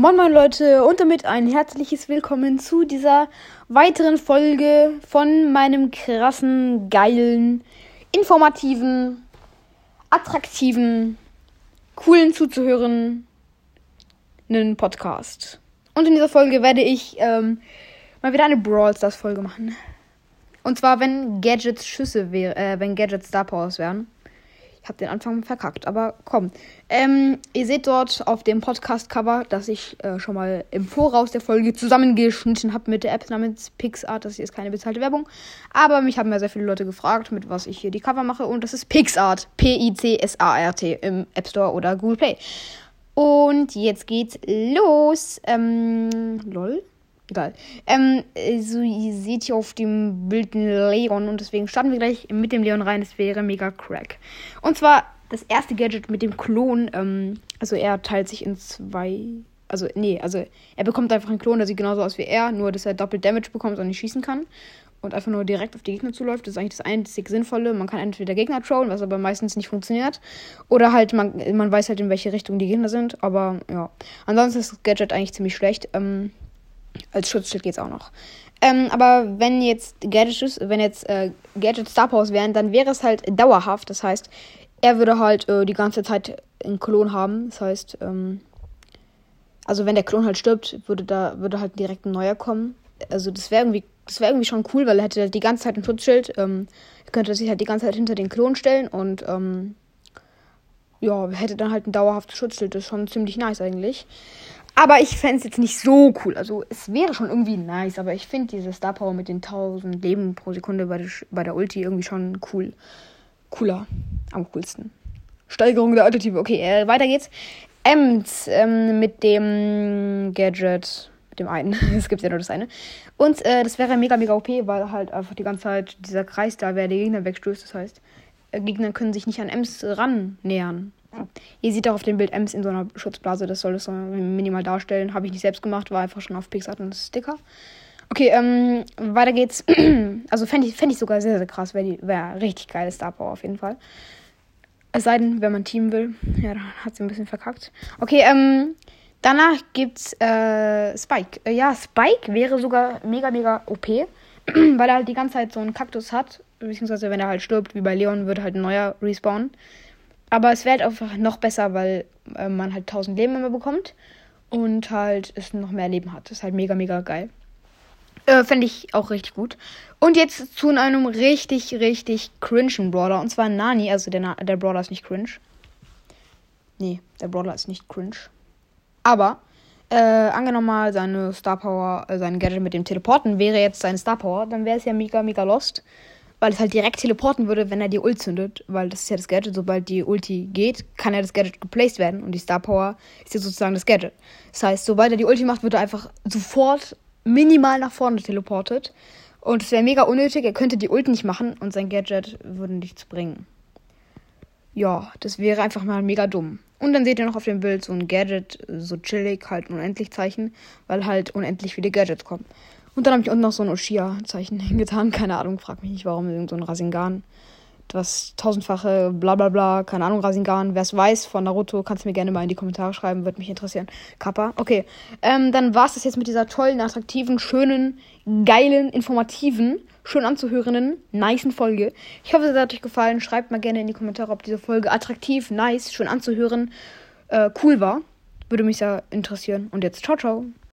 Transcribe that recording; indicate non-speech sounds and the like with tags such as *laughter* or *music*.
Moin moin Leute und damit ein herzliches Willkommen zu dieser weiteren Folge von meinem krassen, geilen, informativen, attraktiven, coolen zuzuhören einen Podcast. Und in dieser Folge werde ich ähm, mal wieder eine Brawl Stars Folge machen. Und zwar, wenn Gadgets Schüsse wären, äh, wenn Gadgets Star Powers wären. Ich habe den Anfang verkackt, aber komm. Ähm, ihr seht dort auf dem Podcast-Cover, dass ich äh, schon mal im Voraus der Folge zusammengeschnitten habe mit der App namens PixArt. Das hier ist keine bezahlte Werbung. Aber mich haben ja sehr viele Leute gefragt, mit was ich hier die Cover mache. Und das ist PixArt. P-I-C-S-A-R-T im App Store oder Google Play. Und jetzt geht's los. Ähm, lol. Egal. Ähm, so, ihr seht hier auf dem Bild einen Leon und deswegen starten wir gleich mit dem Leon rein. Das wäre mega crack. Und zwar das erste Gadget mit dem Klon. Ähm, also er teilt sich in zwei. Also, nee, also er bekommt einfach einen Klon, der sieht genauso aus wie er, nur dass er doppelt Damage bekommt und nicht schießen kann. Und einfach nur direkt auf die Gegner zuläuft. Das ist eigentlich das einzig Sinnvolle. Man kann entweder Gegner trollen, was aber meistens nicht funktioniert. Oder halt, man, man weiß halt, in welche Richtung die Gegner sind. Aber ja. Ansonsten ist das Gadget eigentlich ziemlich schlecht. Ähm, als Schutzschild geht's auch noch. Ähm, aber wenn jetzt Gadgets, wenn jetzt äh, Gadget Star Powers wären, dann wäre es halt dauerhaft. Das heißt, er würde halt äh, die ganze Zeit einen Klon haben. Das heißt, ähm, also wenn der Klon halt stirbt, würde da würde halt direkt ein neuer kommen. Also das wäre irgendwie, das wäre irgendwie schon cool, weil er hätte halt die ganze Zeit ein Schutzschild. Ähm, könnte sich halt die ganze Zeit hinter den Klon stellen und ähm, ja, hätte dann halt ein dauerhaftes Schutzschild. Das ist schon ziemlich nice eigentlich. Aber ich fände es jetzt nicht so cool. Also es wäre schon irgendwie nice, aber ich finde diese Star Power mit den 1000 Leben pro Sekunde bei der, bei der Ulti irgendwie schon cool. Cooler. Am coolsten. Steigerung der Additive. Okay, äh, weiter geht's. Ems ähm, mit dem Gadget. Mit dem einen. *laughs* es gibt ja nur das eine. Und äh, das wäre mega, mega OP, weil halt einfach die ganze Zeit dieser Kreis da wäre, der Gegner wegstößt. Das heißt, äh, Gegner können sich nicht an Ems rannähern. Ihr seht auch auf dem Bild Ems in so einer Schutzblase, das soll das so minimal darstellen. Habe ich nicht selbst gemacht, war einfach schon auf Pixar und Sticker. Okay, ähm, weiter geht's. *clears throat* also fände ich, fänd ich sogar sehr, sehr krass. Wäre wär richtig geile Star Power auf jeden Fall. Es sei denn, wenn man Team will. Ja, dann hat sie ein bisschen verkackt. Okay, ähm, danach gibt's äh, Spike. Äh, ja, Spike wäre sogar mega, mega OP. *clears throat* weil er halt die ganze Zeit so einen Kaktus hat. Beziehungsweise, wenn er halt stirbt, wie bei Leon, würde halt ein neuer respawnen. Aber es wäre halt einfach noch besser, weil äh, man halt 1000 Leben immer bekommt und halt es noch mehr Leben hat. Das ist halt mega, mega geil. Äh, Fände ich auch richtig gut. Und jetzt zu einem richtig, richtig cringen Brawler. Und zwar Nani. Also der, Na der Brawler ist nicht cringe. Nee, der Brawler ist nicht cringe. Aber, äh, angenommen mal seine Star Power, äh, sein Gadget mit dem Teleporten wäre jetzt seine Star Power, dann wäre es ja mega, mega lost weil es halt direkt teleporten würde, wenn er die Ult zündet, weil das ist ja das Gadget, sobald die Ulti geht, kann ja das Gadget geplaced werden und die Star Power ist ja sozusagen das Gadget. Das heißt, sobald er die Ulti macht, wird er einfach sofort minimal nach vorne teleportet und es wäre mega unnötig, er könnte die Ulti nicht machen und sein Gadget würde nichts bringen. Ja, das wäre einfach mal mega dumm. Und dann seht ihr noch auf dem Bild so ein Gadget, so chillig, halt ein unendlich Zeichen, weil halt unendlich viele Gadgets kommen. Und dann habe ich unten noch so ein Oshia-Zeichen hingetan. Keine Ahnung, frag mich nicht warum. Irgend so ein Rasengan. Das tausendfache bla bla bla. Keine Ahnung, Rasengan. Wer es weiß von Naruto, kannst du mir gerne mal in die Kommentare schreiben. Würde mich interessieren. Kappa. Okay. Ähm, dann war es das jetzt mit dieser tollen, attraktiven, schönen, geilen, informativen, schön anzuhörenden, niceen Folge. Ich hoffe, es hat euch gefallen. Schreibt mal gerne in die Kommentare, ob diese Folge attraktiv, nice, schön anzuhören, äh, cool war. Würde mich sehr interessieren. Und jetzt ciao, ciao.